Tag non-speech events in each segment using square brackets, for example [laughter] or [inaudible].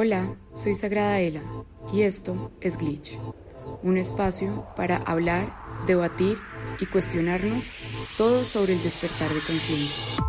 Hola, soy Sagrada Ela y esto es Glitch, un espacio para hablar, debatir y cuestionarnos todo sobre el despertar de conciencia.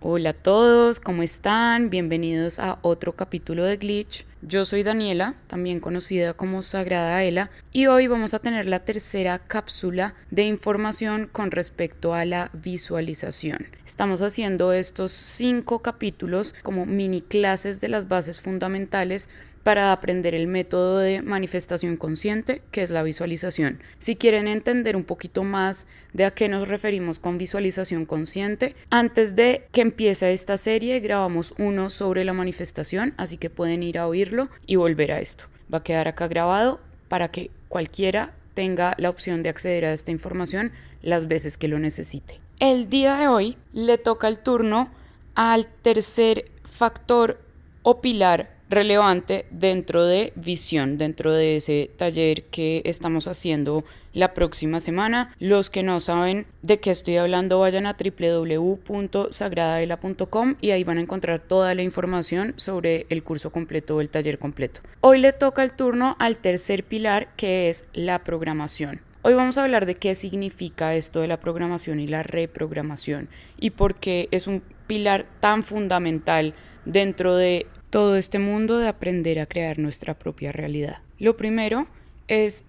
Hola a todos, ¿cómo están? Bienvenidos a otro capítulo de Glitch. Yo soy Daniela, también conocida como Sagrada Ela, y hoy vamos a tener la tercera cápsula de información con respecto a la visualización. Estamos haciendo estos cinco capítulos como mini clases de las bases fundamentales para aprender el método de manifestación consciente, que es la visualización. Si quieren entender un poquito más de a qué nos referimos con visualización consciente, antes de que empiece esta serie grabamos uno sobre la manifestación, así que pueden ir a oírlo y volver a esto. Va a quedar acá grabado para que cualquiera tenga la opción de acceder a esta información las veces que lo necesite. El día de hoy le toca el turno al tercer factor o pilar relevante dentro de visión, dentro de ese taller que estamos haciendo la próxima semana. Los que no saben de qué estoy hablando, vayan a www.sagradadela.com y ahí van a encontrar toda la información sobre el curso completo o el taller completo. Hoy le toca el turno al tercer pilar que es la programación. Hoy vamos a hablar de qué significa esto de la programación y la reprogramación y por qué es un pilar tan fundamental dentro de todo este mundo de aprender a crear nuestra propia realidad. Lo primero es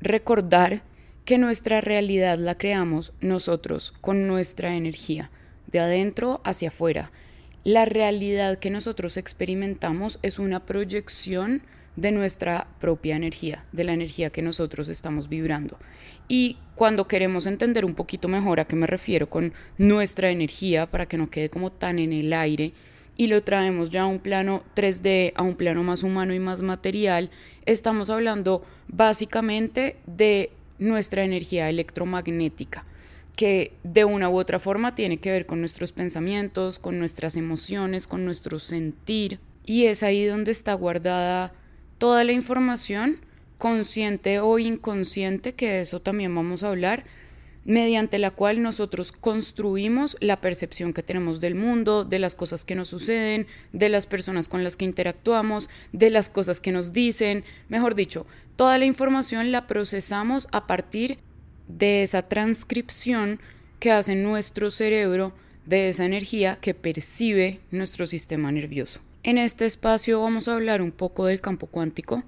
recordar que nuestra realidad la creamos nosotros con nuestra energía, de adentro hacia afuera. La realidad que nosotros experimentamos es una proyección de nuestra propia energía, de la energía que nosotros estamos vibrando. Y cuando queremos entender un poquito mejor a qué me refiero con nuestra energía, para que no quede como tan en el aire, y lo traemos ya a un plano 3D, a un plano más humano y más material, estamos hablando básicamente de nuestra energía electromagnética que de una u otra forma tiene que ver con nuestros pensamientos, con nuestras emociones, con nuestro sentir. Y es ahí donde está guardada toda la información, consciente o inconsciente, que de eso también vamos a hablar, mediante la cual nosotros construimos la percepción que tenemos del mundo, de las cosas que nos suceden, de las personas con las que interactuamos, de las cosas que nos dicen, mejor dicho, toda la información la procesamos a partir de esa transcripción que hace nuestro cerebro de esa energía que percibe nuestro sistema nervioso. En este espacio vamos a hablar un poco del campo cuántico,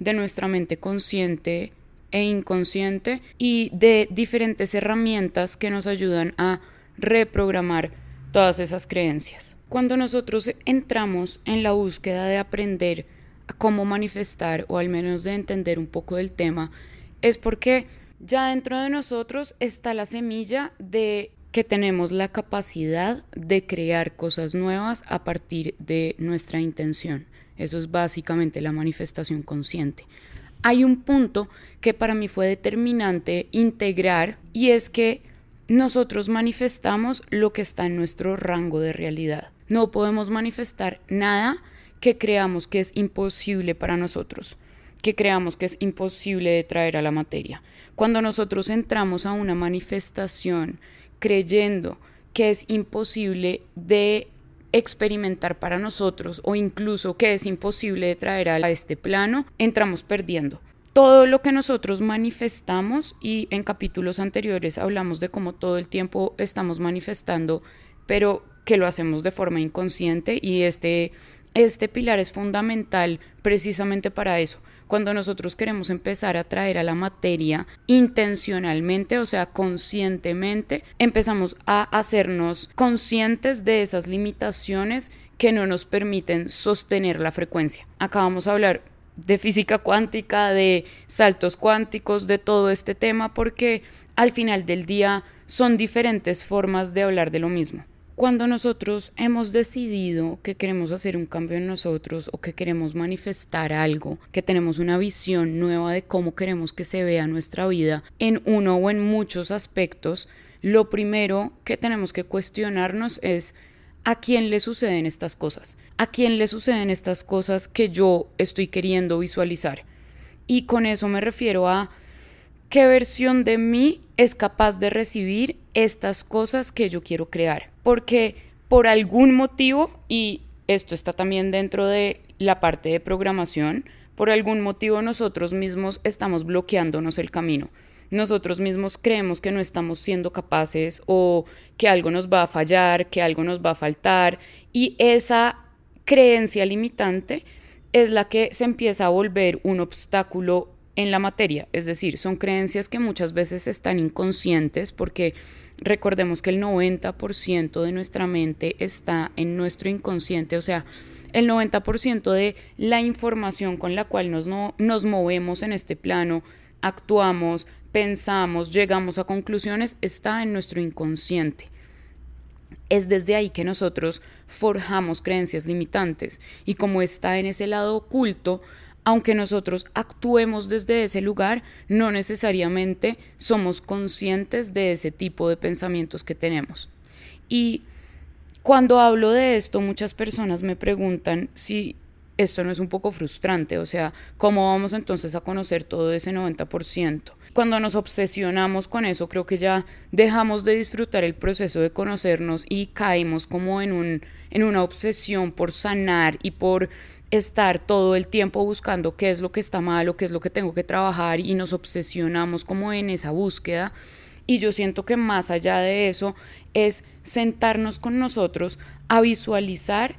de nuestra mente consciente, e inconsciente y de diferentes herramientas que nos ayudan a reprogramar todas esas creencias. Cuando nosotros entramos en la búsqueda de aprender a cómo manifestar o al menos de entender un poco del tema, es porque ya dentro de nosotros está la semilla de que tenemos la capacidad de crear cosas nuevas a partir de nuestra intención. Eso es básicamente la manifestación consciente hay un punto que para mí fue determinante integrar y es que nosotros manifestamos lo que está en nuestro rango de realidad. No podemos manifestar nada que creamos que es imposible para nosotros, que creamos que es imposible de traer a la materia. Cuando nosotros entramos a una manifestación creyendo que es imposible de experimentar para nosotros o incluso que es imposible de traer a este plano, entramos perdiendo. Todo lo que nosotros manifestamos y en capítulos anteriores hablamos de cómo todo el tiempo estamos manifestando, pero que lo hacemos de forma inconsciente y este, este pilar es fundamental precisamente para eso cuando nosotros queremos empezar a traer a la materia intencionalmente, o sea, conscientemente, empezamos a hacernos conscientes de esas limitaciones que no nos permiten sostener la frecuencia. Acá vamos a hablar de física cuántica, de saltos cuánticos, de todo este tema, porque al final del día son diferentes formas de hablar de lo mismo. Cuando nosotros hemos decidido que queremos hacer un cambio en nosotros o que queremos manifestar algo, que tenemos una visión nueva de cómo queremos que se vea nuestra vida en uno o en muchos aspectos, lo primero que tenemos que cuestionarnos es ¿a quién le suceden estas cosas? ¿A quién le suceden estas cosas que yo estoy queriendo visualizar? Y con eso me refiero a qué versión de mí es capaz de recibir estas cosas que yo quiero crear porque por algún motivo, y esto está también dentro de la parte de programación, por algún motivo nosotros mismos estamos bloqueándonos el camino. Nosotros mismos creemos que no estamos siendo capaces o que algo nos va a fallar, que algo nos va a faltar y esa creencia limitante es la que se empieza a volver un obstáculo en la materia, es decir, son creencias que muchas veces están inconscientes porque recordemos que el 90% de nuestra mente está en nuestro inconsciente, o sea, el 90% de la información con la cual nos, nos movemos en este plano, actuamos, pensamos, llegamos a conclusiones, está en nuestro inconsciente. Es desde ahí que nosotros forjamos creencias limitantes y como está en ese lado oculto, aunque nosotros actuemos desde ese lugar, no necesariamente somos conscientes de ese tipo de pensamientos que tenemos. Y cuando hablo de esto, muchas personas me preguntan si esto no es un poco frustrante, o sea, ¿cómo vamos entonces a conocer todo ese 90%? Cuando nos obsesionamos con eso, creo que ya dejamos de disfrutar el proceso de conocernos y caemos como en, un, en una obsesión por sanar y por estar todo el tiempo buscando qué es lo que está mal o qué es lo que tengo que trabajar y nos obsesionamos como en esa búsqueda. Y yo siento que más allá de eso es sentarnos con nosotros a visualizar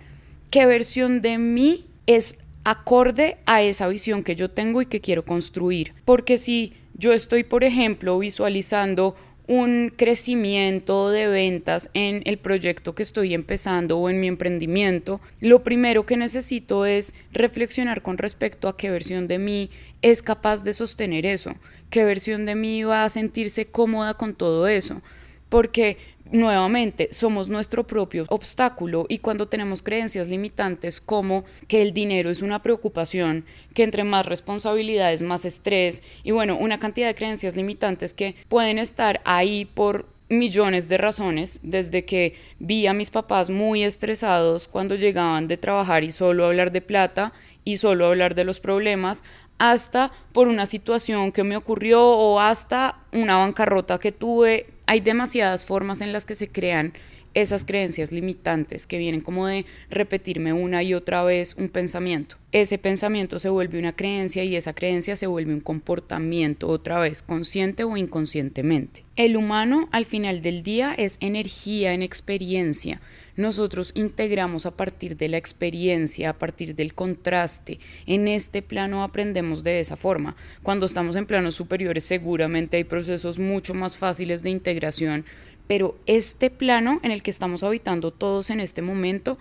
qué versión de mí es acorde a esa visión que yo tengo y que quiero construir. Porque si yo estoy, por ejemplo, visualizando un crecimiento de ventas en el proyecto que estoy empezando o en mi emprendimiento, lo primero que necesito es reflexionar con respecto a qué versión de mí es capaz de sostener eso, qué versión de mí va a sentirse cómoda con todo eso, porque nuevamente somos nuestro propio obstáculo y cuando tenemos creencias limitantes como que el dinero es una preocupación, que entre más responsabilidades, más estrés y bueno, una cantidad de creencias limitantes que pueden estar ahí por millones de razones, desde que vi a mis papás muy estresados cuando llegaban de trabajar y solo hablar de plata y solo hablar de los problemas, hasta por una situación que me ocurrió o hasta una bancarrota que tuve hay demasiadas formas en las que se crean esas creencias limitantes que vienen como de repetirme una y otra vez un pensamiento. Ese pensamiento se vuelve una creencia y esa creencia se vuelve un comportamiento otra vez, consciente o inconscientemente. El humano al final del día es energía en experiencia. Nosotros integramos a partir de la experiencia, a partir del contraste. En este plano aprendemos de esa forma. Cuando estamos en planos superiores seguramente hay procesos mucho más fáciles de integración pero este plano en el que estamos habitando todos en este momento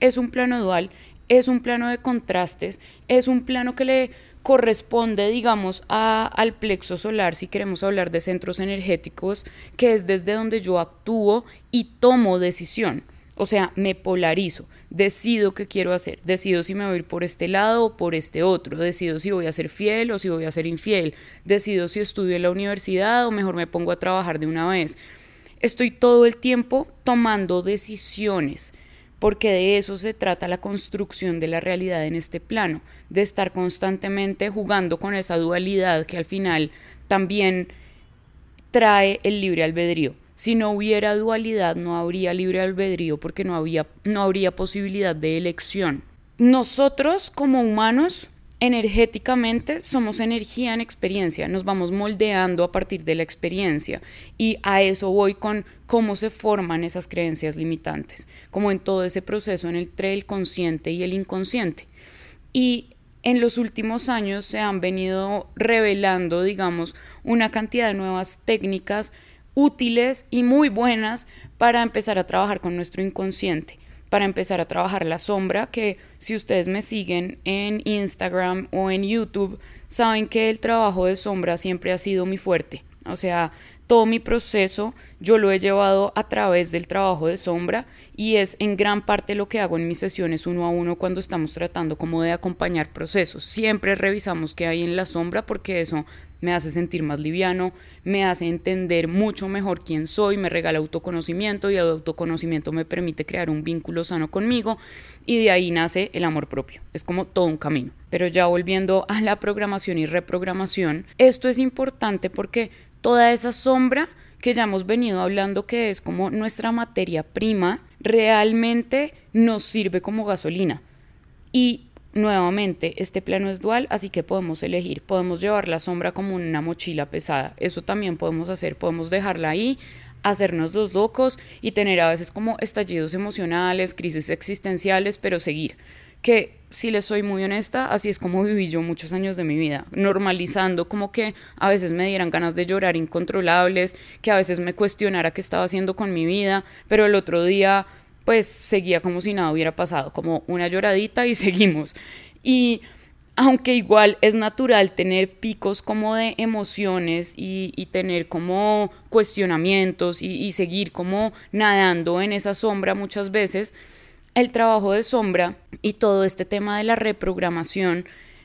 es un plano dual, es un plano de contrastes, es un plano que le corresponde, digamos, a, al plexo solar, si queremos hablar de centros energéticos, que es desde donde yo actúo y tomo decisión. O sea, me polarizo, decido qué quiero hacer, decido si me voy a ir por este lado o por este otro, decido si voy a ser fiel o si voy a ser infiel, decido si estudio en la universidad o mejor me pongo a trabajar de una vez. Estoy todo el tiempo tomando decisiones, porque de eso se trata la construcción de la realidad en este plano, de estar constantemente jugando con esa dualidad que al final también trae el libre albedrío. Si no hubiera dualidad, no habría libre albedrío porque no, había, no habría posibilidad de elección. Nosotros como humanos energéticamente somos energía en experiencia, nos vamos moldeando a partir de la experiencia y a eso voy con cómo se forman esas creencias limitantes, como en todo ese proceso entre el consciente y el inconsciente. Y en los últimos años se han venido revelando, digamos, una cantidad de nuevas técnicas útiles y muy buenas para empezar a trabajar con nuestro inconsciente para empezar a trabajar la sombra, que si ustedes me siguen en Instagram o en YouTube, saben que el trabajo de sombra siempre ha sido mi fuerte. O sea, todo mi proceso yo lo he llevado a través del trabajo de sombra y es en gran parte lo que hago en mis sesiones uno a uno cuando estamos tratando como de acompañar procesos. Siempre revisamos qué hay en la sombra porque eso me hace sentir más liviano, me hace entender mucho mejor quién soy, me regala autoconocimiento y el autoconocimiento me permite crear un vínculo sano conmigo y de ahí nace el amor propio. Es como todo un camino. Pero ya volviendo a la programación y reprogramación, esto es importante porque toda esa sombra que ya hemos venido hablando que es como nuestra materia prima, realmente nos sirve como gasolina. Y nuevamente, este plano es dual, así que podemos elegir, podemos llevar la sombra como una mochila pesada, eso también podemos hacer, podemos dejarla ahí, hacernos los locos y tener a veces como estallidos emocionales, crisis existenciales, pero seguir. Que si les soy muy honesta, así es como viví yo muchos años de mi vida, normalizando como que a veces me dieran ganas de llorar incontrolables, que a veces me cuestionara qué estaba haciendo con mi vida, pero el otro día pues seguía como si nada hubiera pasado, como una lloradita y [laughs] seguimos. Y aunque igual es natural tener picos como de emociones y, tener como cuestionamientos y, seguir como nadando en esa sombra muchas veces, el trabajo de sombra y todo este tema de la reprogramación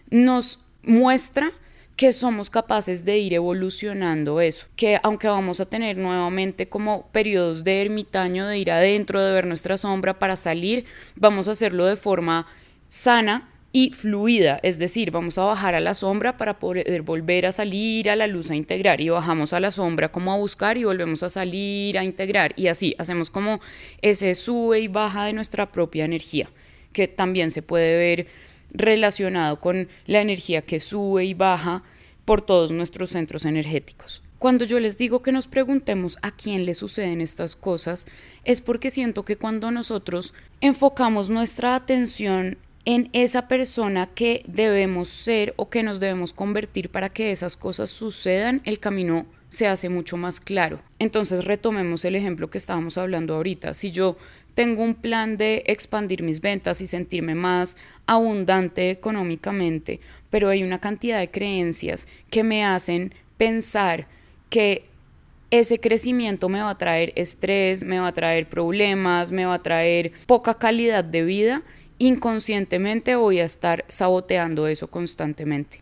nos muestra que somos capaces de ir evolucionando eso, que aunque vamos a tener nuevamente como periodos de ermitaño, de ir adentro, de ver nuestra sombra para salir, vamos a hacerlo de forma sana y fluida, es decir, vamos a bajar a la sombra para poder volver a salir a la luz a integrar. Y bajamos a la sombra como a buscar y volvemos a salir a integrar. Y así hacemos como ese sube y baja de nuestra propia energía, que también se puede ver relacionado con la energía que sube y baja por todos nuestros centros energéticos. Cuando yo les digo que nos preguntemos a quién le suceden estas cosas, es porque siento que cuando nosotros enfocamos nuestra atención en esa persona que debemos ser o que nos debemos convertir para que esas cosas sucedan, el camino se hace mucho más claro. Entonces retomemos el ejemplo que estábamos hablando ahorita. Si yo tengo un plan de expandir mis ventas y sentirme más abundante económicamente, pero hay una cantidad de creencias que me hacen pensar que ese crecimiento me va a traer estrés, me va a traer problemas, me va a traer poca calidad de vida, inconscientemente voy a estar saboteando eso constantemente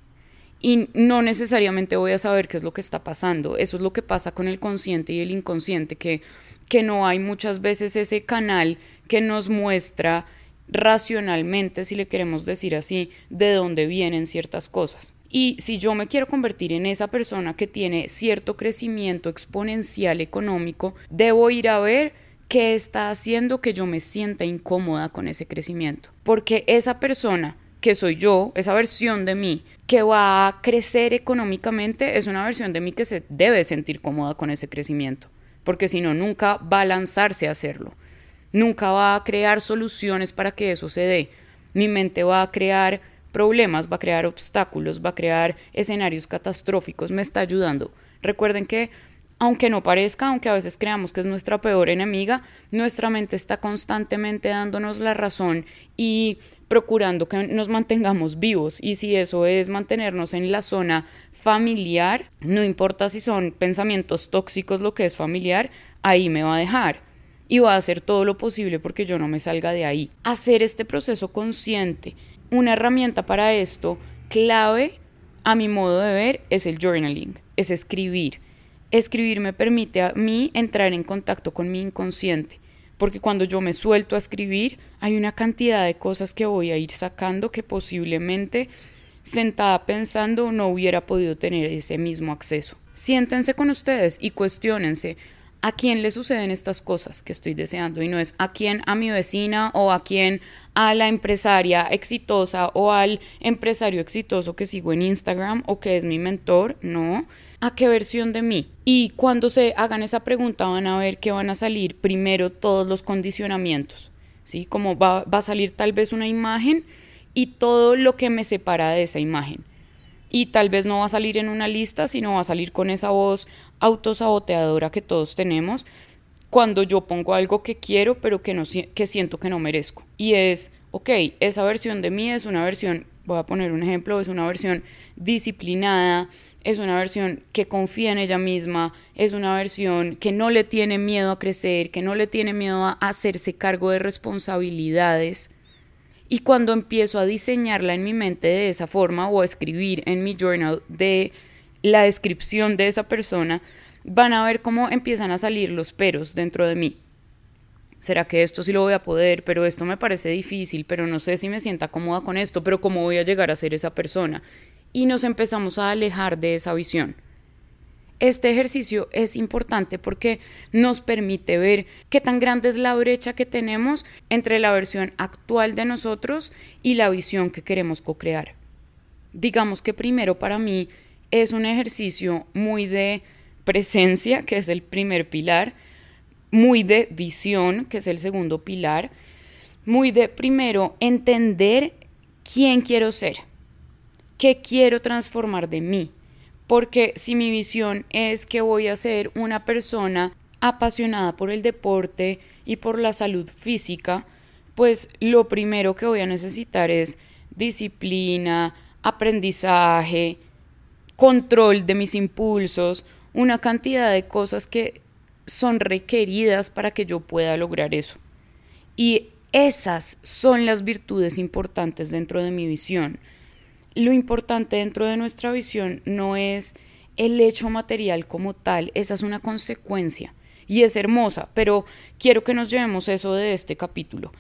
y no necesariamente voy a saber qué es lo que está pasando. Eso es lo que pasa con el consciente y el inconsciente, que, que no hay muchas veces ese canal que nos muestra racionalmente, si le queremos decir así, de dónde vienen ciertas cosas. Y si yo me quiero convertir en esa persona que tiene cierto crecimiento exponencial económico, debo ir a ver qué está haciendo que yo me sienta incómoda con ese crecimiento. Porque esa persona que soy yo, esa versión de mí que va a crecer económicamente, es una versión de mí que se debe sentir cómoda con ese crecimiento, porque si no, nunca va a lanzarse a hacerlo, nunca va a crear soluciones para que eso se dé. Mi mente va a crear problemas, va a crear obstáculos, va a crear escenarios catastróficos, me está ayudando. Recuerden que aunque no parezca, aunque a veces creamos que es nuestra peor enemiga, nuestra mente está constantemente dándonos la razón y procurando que nos mantengamos vivos y si eso es mantenernos en la zona familiar, no importa si son pensamientos tóxicos lo que es familiar, ahí me va a dejar y va a hacer todo lo posible porque yo no me salga de ahí. Hacer este proceso consciente, una herramienta para esto clave a mi modo de ver es el journaling, es escribir. Escribir me permite a mí entrar en contacto con mi inconsciente porque cuando yo me suelto a escribir hay una cantidad de cosas que voy a ir sacando que posiblemente sentada pensando no hubiera podido tener ese mismo acceso. Siéntense con ustedes y cuestionense a quién le suceden estas cosas que estoy deseando y no es a quién a mi vecina o a quién a la empresaria exitosa o al empresario exitoso que sigo en Instagram o que es mi mentor, no ¿a qué versión de mí? Y cuando se hagan esa pregunta van a ver que van a salir primero todos los condicionamientos, ¿sí? Como va, va a salir tal vez una imagen y todo lo que me separa de esa imagen. Y tal vez no va a salir en una lista, sino va a salir con esa voz autosaboteadora que todos tenemos cuando yo pongo algo que quiero pero que, no, que siento que no merezco. Y es, ok, esa versión de mí es una versión, voy a poner un ejemplo, es una versión disciplinada, es una versión que confía en ella misma, es una versión que no le tiene miedo a crecer, que no le tiene miedo a hacerse cargo de responsabilidades. Y cuando empiezo a diseñarla en mi mente de esa forma o a escribir en mi journal de la descripción de esa persona, van a ver cómo empiezan a salir los peros dentro de mí. ¿Será que esto sí lo voy a poder? Pero esto me parece difícil, pero no sé si me sienta cómoda con esto, pero cómo voy a llegar a ser esa persona y nos empezamos a alejar de esa visión. Este ejercicio es importante porque nos permite ver qué tan grande es la brecha que tenemos entre la versión actual de nosotros y la visión que queremos co-crear. Digamos que primero para mí es un ejercicio muy de presencia, que es el primer pilar, muy de visión, que es el segundo pilar, muy de primero entender quién quiero ser, qué quiero transformar de mí porque si mi visión es que voy a ser una persona apasionada por el deporte y por la salud física, pues lo primero que voy a necesitar es disciplina, aprendizaje, control de mis impulsos, una cantidad de cosas que son requeridas para que yo pueda lograr eso. Y esas son las virtudes importantes dentro de mi visión lo importante dentro de nuestra visión no es el hecho material como tal, esa es una consecuencia y es hermosa, pero quiero que nos llevemos eso de este capítulo.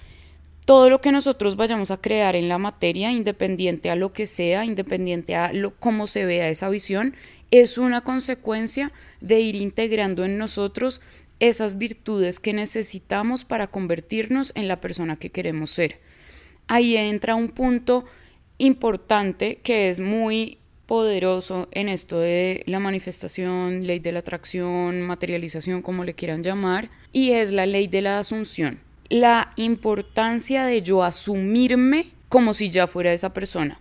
Todo lo que nosotros vayamos a crear en la materia, independiente a lo que sea, independiente a lo, cómo se vea esa visión, es una consecuencia de ir integrando en nosotros esas virtudes que necesitamos para convertirnos en la persona que queremos ser. Ahí entra un punto importante que es muy poderoso en esto de la manifestación, ley de la atracción, materialización, como le quieran llamar, y es la ley de la asunción. La importancia de yo asumirme como si ya fuera esa persona,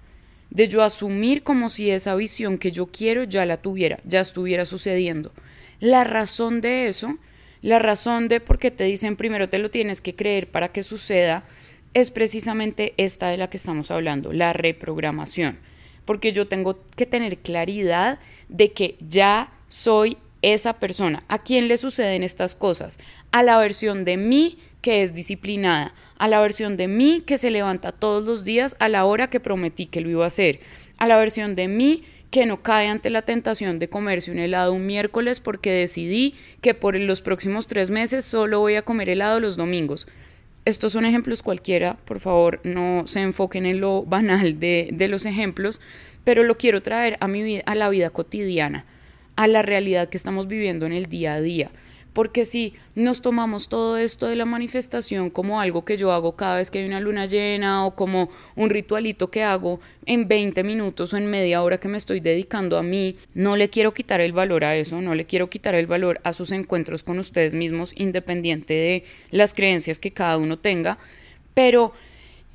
de yo asumir como si esa visión que yo quiero ya la tuviera, ya estuviera sucediendo. La razón de eso, la razón de por qué te dicen primero te lo tienes que creer para que suceda, es precisamente esta de la que estamos hablando, la reprogramación, porque yo tengo que tener claridad de que ya soy esa persona. ¿A quién le suceden estas cosas? A la versión de mí que es disciplinada, a la versión de mí que se levanta todos los días a la hora que prometí que lo iba a hacer, a la versión de mí que no cae ante la tentación de comerse un helado un miércoles porque decidí que por los próximos tres meses solo voy a comer helado los domingos. Estos son ejemplos cualquiera, por favor, no se enfoquen en lo banal de, de los ejemplos, pero lo quiero traer a, mi vida, a la vida cotidiana, a la realidad que estamos viviendo en el día a día. Porque si nos tomamos todo esto de la manifestación como algo que yo hago cada vez que hay una luna llena o como un ritualito que hago en 20 minutos o en media hora que me estoy dedicando a mí, no le quiero quitar el valor a eso, no le quiero quitar el valor a sus encuentros con ustedes mismos, independiente de las creencias que cada uno tenga, pero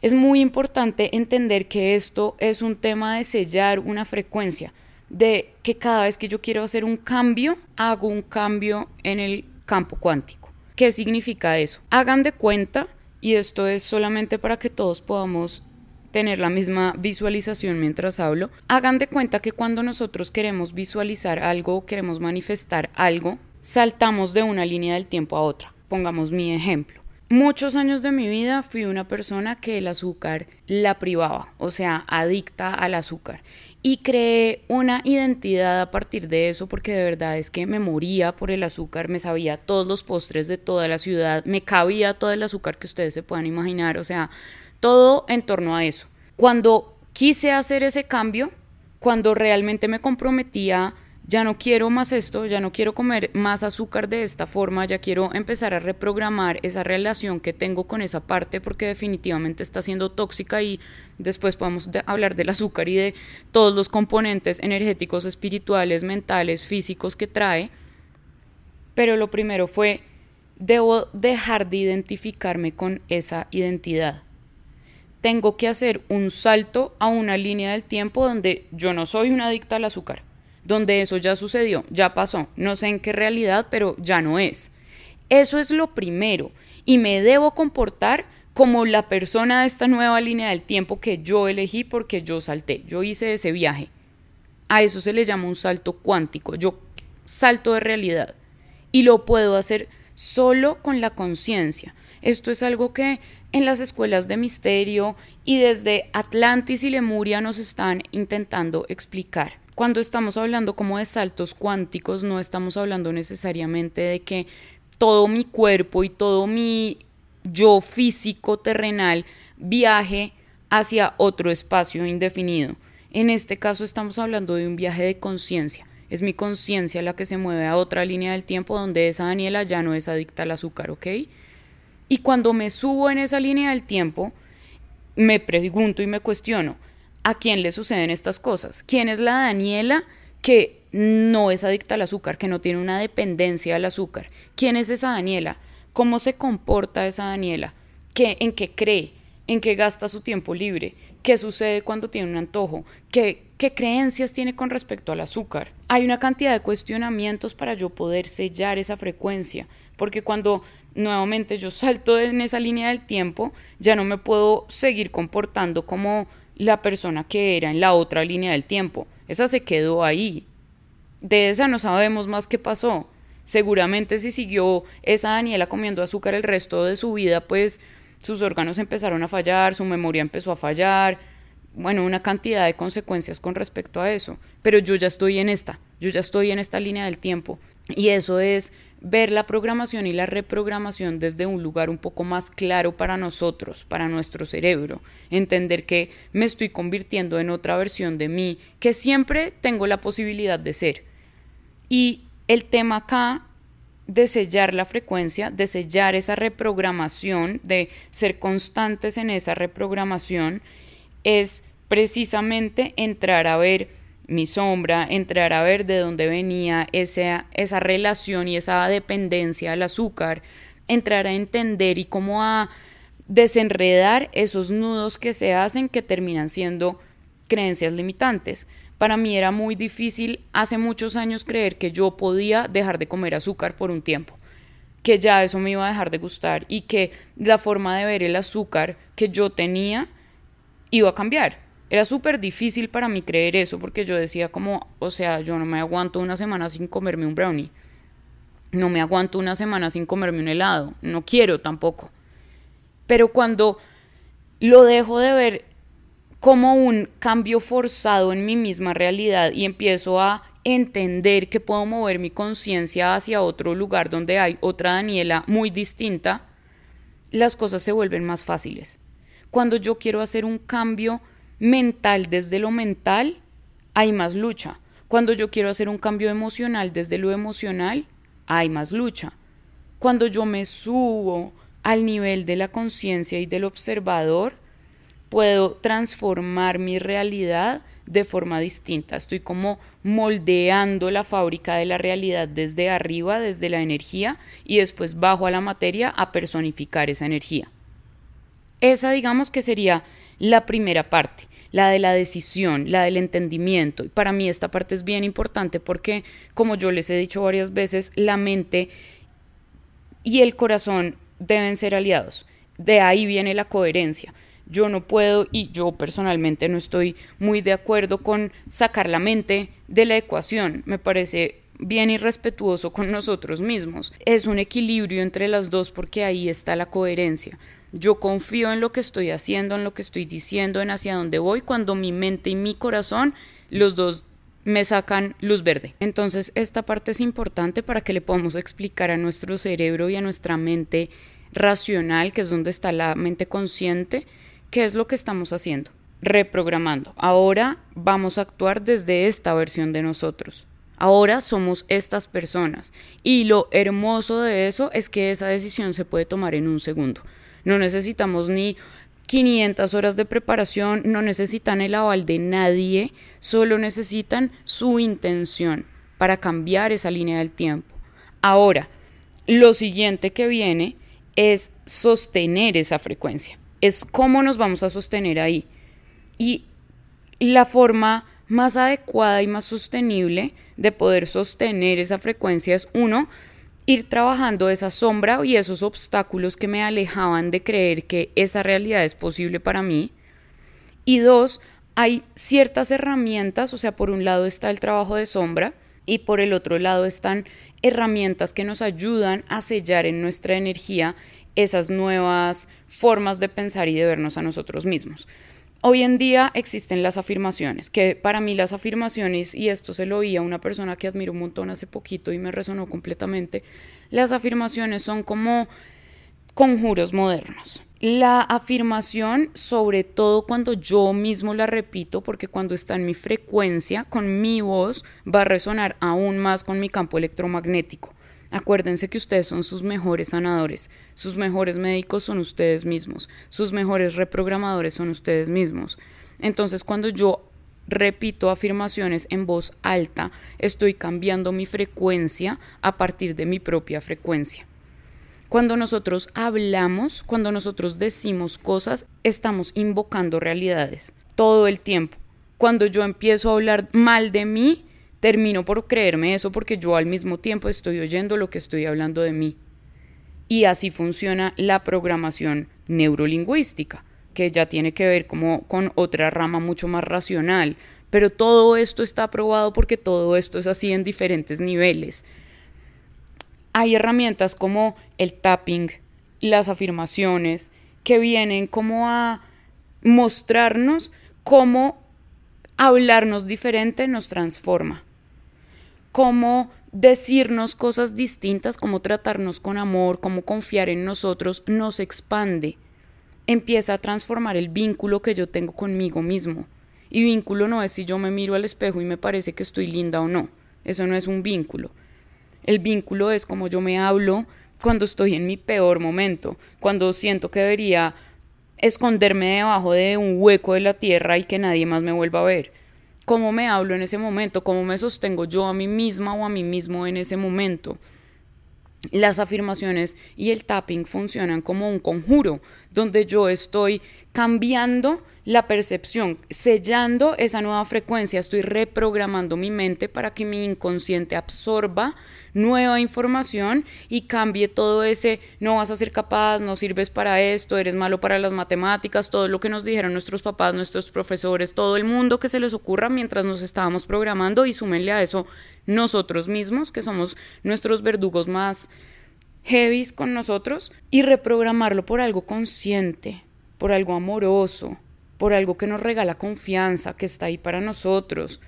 es muy importante entender que esto es un tema de sellar una frecuencia de que cada vez que yo quiero hacer un cambio, hago un cambio en el campo cuántico. ¿Qué significa eso? Hagan de cuenta, y esto es solamente para que todos podamos tener la misma visualización mientras hablo, hagan de cuenta que cuando nosotros queremos visualizar algo, queremos manifestar algo, saltamos de una línea del tiempo a otra. Pongamos mi ejemplo. Muchos años de mi vida fui una persona que el azúcar la privaba, o sea, adicta al azúcar y creé una identidad a partir de eso porque de verdad es que me moría por el azúcar, me sabía todos los postres de toda la ciudad, me cabía todo el azúcar que ustedes se puedan imaginar, o sea, todo en torno a eso. Cuando quise hacer ese cambio, cuando realmente me comprometía ya no quiero más esto, ya no quiero comer más azúcar de esta forma, ya quiero empezar a reprogramar esa relación que tengo con esa parte porque definitivamente está siendo tóxica y después podemos hablar del azúcar y de todos los componentes energéticos, espirituales, mentales, físicos que trae. Pero lo primero fue, debo dejar de identificarme con esa identidad. Tengo que hacer un salto a una línea del tiempo donde yo no soy una adicta al azúcar donde eso ya sucedió, ya pasó, no sé en qué realidad, pero ya no es. Eso es lo primero y me debo comportar como la persona de esta nueva línea del tiempo que yo elegí porque yo salté, yo hice ese viaje. A eso se le llama un salto cuántico, yo salto de realidad y lo puedo hacer solo con la conciencia. Esto es algo que en las escuelas de misterio y desde Atlantis y Lemuria nos están intentando explicar. Cuando estamos hablando como de saltos cuánticos, no estamos hablando necesariamente de que todo mi cuerpo y todo mi yo físico terrenal viaje hacia otro espacio indefinido. En este caso estamos hablando de un viaje de conciencia. es mi conciencia la que se mueve a otra línea del tiempo donde esa Daniela ya no es adicta al azúcar, ¿ok? Y cuando me subo en esa línea del tiempo, me pregunto y me cuestiono, ¿a quién le suceden estas cosas? ¿Quién es la Daniela que no es adicta al azúcar, que no tiene una dependencia al azúcar? ¿Quién es esa Daniela? ¿Cómo se comporta esa Daniela? ¿Qué, ¿En qué cree? ¿En qué gasta su tiempo libre? ¿Qué sucede cuando tiene un antojo? ¿Qué, ¿Qué creencias tiene con respecto al azúcar? Hay una cantidad de cuestionamientos para yo poder sellar esa frecuencia, porque cuando nuevamente yo salto en esa línea del tiempo, ya no me puedo seguir comportando como la persona que era en la otra línea del tiempo. Esa se quedó ahí. De esa no sabemos más qué pasó. Seguramente si siguió esa Daniela comiendo azúcar el resto de su vida, pues sus órganos empezaron a fallar, su memoria empezó a fallar, bueno, una cantidad de consecuencias con respecto a eso. Pero yo ya estoy en esta, yo ya estoy en esta línea del tiempo. Y eso es ver la programación y la reprogramación desde un lugar un poco más claro para nosotros, para nuestro cerebro. Entender que me estoy convirtiendo en otra versión de mí, que siempre tengo la posibilidad de ser. Y el tema acá de sellar la frecuencia, de sellar esa reprogramación, de ser constantes en esa reprogramación, es precisamente entrar a ver mi sombra, entrar a ver de dónde venía esa, esa relación y esa dependencia al azúcar, entrar a entender y cómo a desenredar esos nudos que se hacen que terminan siendo creencias limitantes. Para mí era muy difícil hace muchos años creer que yo podía dejar de comer azúcar por un tiempo, que ya eso me iba a dejar de gustar y que la forma de ver el azúcar que yo tenía iba a cambiar. Era súper difícil para mí creer eso porque yo decía como, o sea, yo no me aguanto una semana sin comerme un brownie. No me aguanto una semana sin comerme un helado. No quiero tampoco. Pero cuando lo dejo de ver como un cambio forzado en mi misma realidad y empiezo a entender que puedo mover mi conciencia hacia otro lugar donde hay otra Daniela muy distinta, las cosas se vuelven más fáciles. Cuando yo quiero hacer un cambio mental desde lo mental, hay más lucha. Cuando yo quiero hacer un cambio emocional desde lo emocional, hay más lucha. Cuando yo me subo al nivel de la conciencia y del observador, puedo transformar mi realidad de forma distinta. Estoy como moldeando la fábrica de la realidad desde arriba, desde la energía, y después bajo a la materia a personificar esa energía. Esa digamos que sería la primera parte, la de la decisión, la del entendimiento. Y para mí esta parte es bien importante porque, como yo les he dicho varias veces, la mente y el corazón deben ser aliados. De ahí viene la coherencia. Yo no puedo y yo personalmente no estoy muy de acuerdo con sacar la mente de la ecuación. Me parece bien irrespetuoso con nosotros mismos. Es un equilibrio entre las dos porque ahí está la coherencia. Yo confío en lo que estoy haciendo, en lo que estoy diciendo, en hacia dónde voy, cuando mi mente y mi corazón, los dos me sacan luz verde. Entonces, esta parte es importante para que le podamos explicar a nuestro cerebro y a nuestra mente racional, que es donde está la mente consciente, qué es lo que estamos haciendo. Reprogramando. Ahora vamos a actuar desde esta versión de nosotros. Ahora somos estas personas. Y lo hermoso de eso es que esa decisión se puede tomar en un segundo. No necesitamos ni 500 horas de preparación, no necesitan el aval de nadie, solo necesitan su intención para cambiar esa línea del tiempo. Ahora, lo siguiente que viene es sostener esa frecuencia, es cómo nos vamos a sostener ahí. Y la forma más adecuada y más sostenible de poder sostener esa frecuencia es uno, ir trabajando esa sombra y esos obstáculos que me alejaban de creer que esa realidad es posible para mí. Y dos, hay ciertas herramientas, o sea, por un lado está el trabajo de sombra y por el otro lado están herramientas que nos ayudan a sellar en nuestra energía esas nuevas formas de pensar y de vernos a nosotros mismos. Hoy en día existen las afirmaciones, que para mí las afirmaciones, y esto se lo oí a una persona que admiro un montón hace poquito y me resonó completamente, las afirmaciones son como conjuros modernos. La afirmación, sobre todo cuando yo mismo la repito, porque cuando está en mi frecuencia, con mi voz, va a resonar aún más con mi campo electromagnético. Acuérdense que ustedes son sus mejores sanadores, sus mejores médicos son ustedes mismos, sus mejores reprogramadores son ustedes mismos. Entonces, cuando yo repito afirmaciones en voz alta, estoy cambiando mi frecuencia a partir de mi propia frecuencia. Cuando nosotros hablamos, cuando nosotros decimos cosas, estamos invocando realidades todo el tiempo. Cuando yo empiezo a hablar mal de mí, termino por creerme eso porque yo al mismo tiempo estoy oyendo lo que estoy hablando de mí. Y así funciona la programación neurolingüística, que ya tiene que ver como con otra rama mucho más racional, pero todo esto está probado porque todo esto es así en diferentes niveles. Hay herramientas como el tapping, las afirmaciones, que vienen como a mostrarnos cómo hablarnos diferente nos transforma, cómo decirnos cosas distintas, cómo tratarnos con amor, cómo confiar en nosotros, nos expande, empieza a transformar el vínculo que yo tengo conmigo mismo. Y vínculo no es si yo me miro al espejo y me parece que estoy linda o no, eso no es un vínculo el vínculo es como yo me hablo cuando estoy en mi peor momento, cuando siento que debería esconderme debajo de un hueco de la tierra y que nadie más me vuelva a ver. ¿Cómo me hablo en ese momento? ¿Cómo me sostengo yo a mí misma o a mí mismo en ese momento? Las afirmaciones y el tapping funcionan como un conjuro, donde yo estoy cambiando la percepción, sellando esa nueva frecuencia, estoy reprogramando mi mente para que mi inconsciente absorba nueva información y cambie todo ese no vas a ser capaz, no sirves para esto, eres malo para las matemáticas, todo lo que nos dijeron nuestros papás, nuestros profesores, todo el mundo que se les ocurra mientras nos estábamos programando y súmenle a eso nosotros mismos, que somos nuestros verdugos más heavies con nosotros, y reprogramarlo por algo consciente, por algo amoroso, por algo que nos regala confianza, que está ahí para nosotros.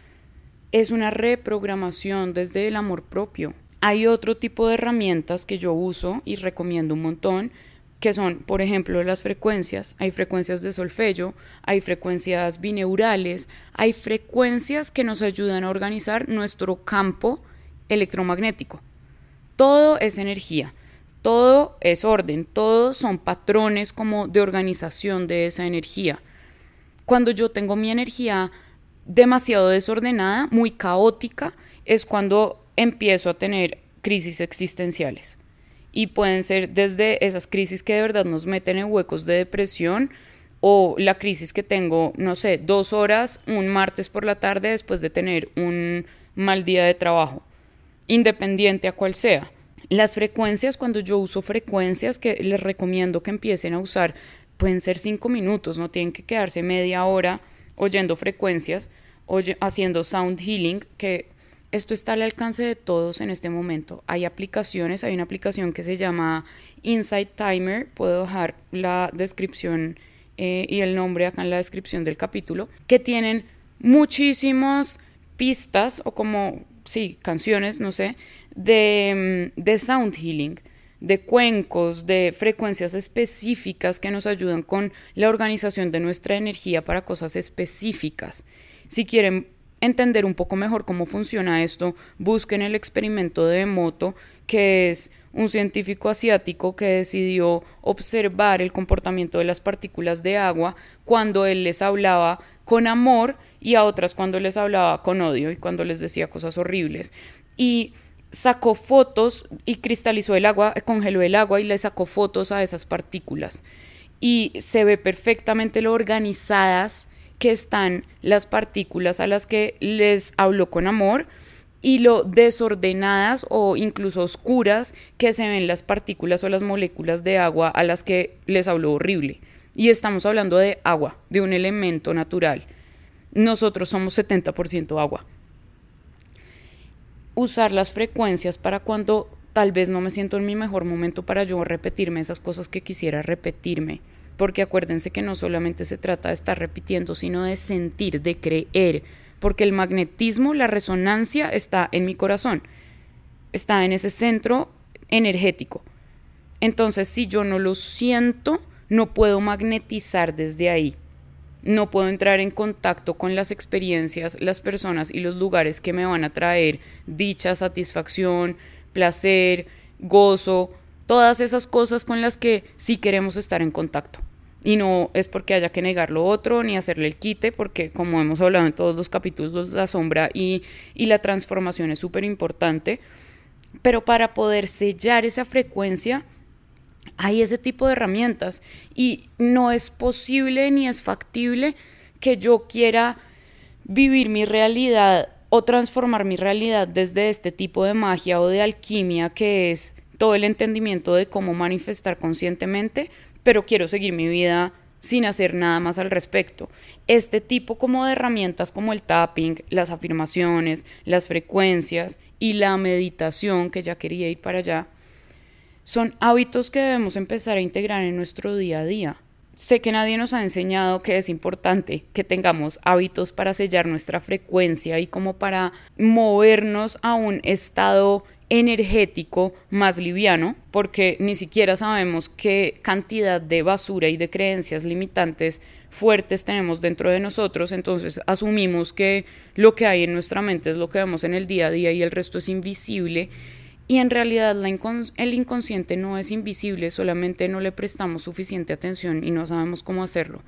Es una reprogramación desde el amor propio. Hay otro tipo de herramientas que yo uso y recomiendo un montón, que son, por ejemplo, las frecuencias. Hay frecuencias de solfello, hay frecuencias bineurales, hay frecuencias que nos ayudan a organizar nuestro campo electromagnético. Todo es energía, todo es orden, todos son patrones como de organización de esa energía cuando yo tengo mi energía demasiado desordenada, muy caótica, es cuando empiezo a tener crisis existenciales. Y pueden ser desde esas crisis que de verdad nos meten en huecos de depresión o la crisis que tengo, no sé, dos horas un martes por la tarde después de tener un mal día de trabajo, independiente a cual sea. Las frecuencias, cuando yo uso frecuencias, que les recomiendo que empiecen a usar pueden ser cinco minutos, no tienen que quedarse media hora oyendo frecuencias, o haciendo sound healing, que esto está al alcance de todos en este momento. Hay aplicaciones, hay una aplicación que se llama Insight Timer, puedo dejar la descripción eh, y el nombre acá en la descripción del capítulo, que tienen muchísimas pistas o como, sí, canciones, no sé, de, mm, de sound healing de cuencos, de frecuencias específicas que nos ayudan con la organización de nuestra energía para cosas específicas. Si quieren entender un poco mejor cómo funciona esto, busquen el experimento de Emoto, que es un científico asiático que decidió observar el comportamiento de las partículas de agua cuando él les hablaba con amor y a otras cuando les hablaba con odio y cuando les decía cosas horribles. Y sacó fotos y cristalizó el agua, congeló el agua y le sacó fotos a esas partículas. Y se ve perfectamente lo organizadas que están las partículas a las que les habló con amor y lo desordenadas o incluso oscuras que se ven las partículas o las moléculas de agua a las que les habló horrible. Y estamos hablando de agua, de un elemento natural. Nosotros somos 70% agua usar las frecuencias para cuando tal vez no me siento en mi mejor momento para yo repetirme esas cosas que quisiera repetirme. Porque acuérdense que no solamente se trata de estar repitiendo, sino de sentir, de creer. Porque el magnetismo, la resonancia está en mi corazón. Está en ese centro energético. Entonces, si yo no lo siento, no puedo magnetizar desde ahí. No puedo entrar en contacto con las experiencias, las personas y los lugares que me van a traer dicha, satisfacción, placer, gozo, todas esas cosas con las que sí queremos estar en contacto. Y no es porque haya que negar lo otro ni hacerle el quite, porque como hemos hablado en todos los capítulos, la sombra y, y la transformación es súper importante. Pero para poder sellar esa frecuencia, hay ese tipo de herramientas y no es posible ni es factible que yo quiera vivir mi realidad o transformar mi realidad desde este tipo de magia o de alquimia que es todo el entendimiento de cómo manifestar conscientemente pero quiero seguir mi vida sin hacer nada más al respecto. Este tipo como de herramientas como el tapping, las afirmaciones, las frecuencias y la meditación, que ya quería ir para allá, son hábitos que debemos empezar a integrar en nuestro día a día. Sé que nadie nos ha enseñado que es importante que tengamos hábitos para sellar nuestra frecuencia y como para movernos a un estado energético más liviano, porque ni siquiera sabemos qué cantidad de basura y de creencias limitantes fuertes tenemos dentro de nosotros, entonces asumimos que lo que hay en nuestra mente es lo que vemos en el día a día y el resto es invisible. Y en realidad el inconsciente no es invisible, solamente no le prestamos suficiente atención y no sabemos cómo hacerlo.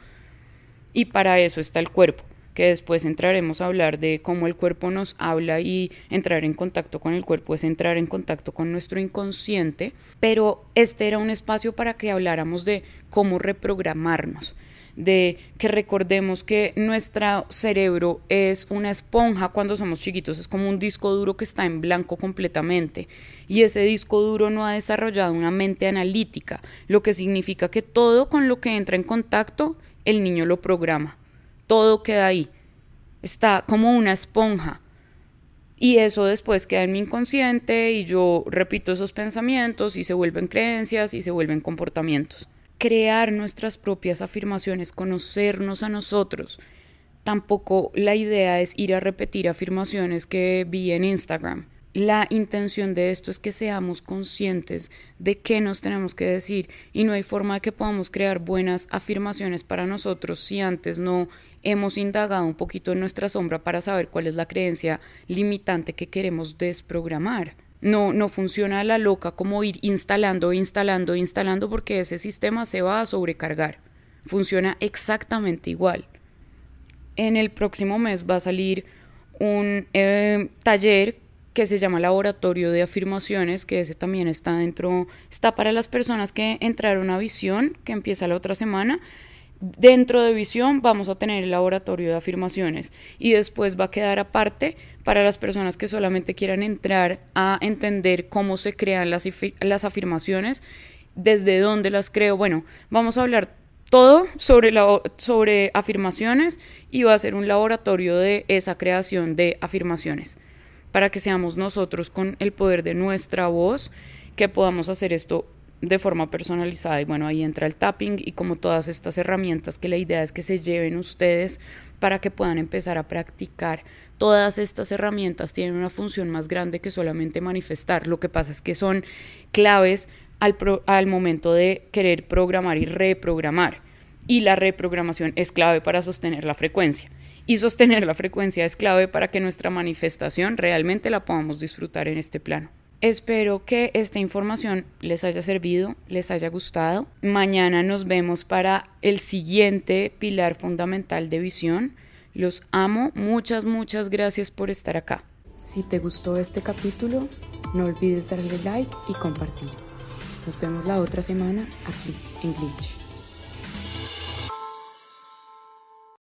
Y para eso está el cuerpo que después entraremos a hablar de cómo el cuerpo nos habla y entrar en contacto con el cuerpo es entrar en contacto con nuestro inconsciente, pero este era un espacio para que habláramos de cómo reprogramarnos de que recordemos que nuestro cerebro es una esponja cuando somos chiquitos, es como un disco duro que está en blanco completamente. Y ese disco duro no ha desarrollado una mente analítica, lo que significa que todo con lo que entra en contacto el niño lo programa todo queda ahí. Está como una esponja. Y eso después queda en mi inconsciente y yo repito esos pensamientos y se vuelven creencias y se vuelven comportamientos. Crear nuestras propias afirmaciones, conocernos a nosotros. Tampoco la idea es ir a repetir afirmaciones que vi en Instagram la intención de esto es que seamos conscientes de qué nos tenemos que decir y no hay forma de que podamos crear buenas afirmaciones para nosotros si antes no hemos indagado un poquito en nuestra sombra para saber cuál es la creencia limitante que queremos desprogramar. No, no funciona a la loca como ir instalando, instalando, instalando porque ese sistema se va a sobrecargar. Funciona exactamente igual. En el próximo mes va a salir un eh, taller que se llama Laboratorio de Afirmaciones, que ese también está dentro, está para las personas que entraron a Visión, que empieza la otra semana. Dentro de Visión vamos a tener el laboratorio de afirmaciones y después va a quedar aparte para las personas que solamente quieran entrar a entender cómo se crean las, las afirmaciones, desde dónde las creo. Bueno, vamos a hablar todo sobre, la, sobre afirmaciones y va a ser un laboratorio de esa creación de afirmaciones para que seamos nosotros con el poder de nuestra voz que podamos hacer esto de forma personalizada y bueno ahí entra el tapping y como todas estas herramientas que la idea es que se lleven ustedes para que puedan empezar a practicar. Todas estas herramientas tienen una función más grande que solamente manifestar. Lo que pasa es que son claves al, al momento de querer programar y reprogramar. Y la reprogramación es clave para sostener la frecuencia. Y sostener la frecuencia es clave para que nuestra manifestación realmente la podamos disfrutar en este plano. Espero que esta información les haya servido, les haya gustado. Mañana nos vemos para el siguiente pilar fundamental de visión. Los amo, muchas, muchas gracias por estar acá. Si te gustó este capítulo, no olvides darle like y compartir. Nos vemos la otra semana aquí en Glitch.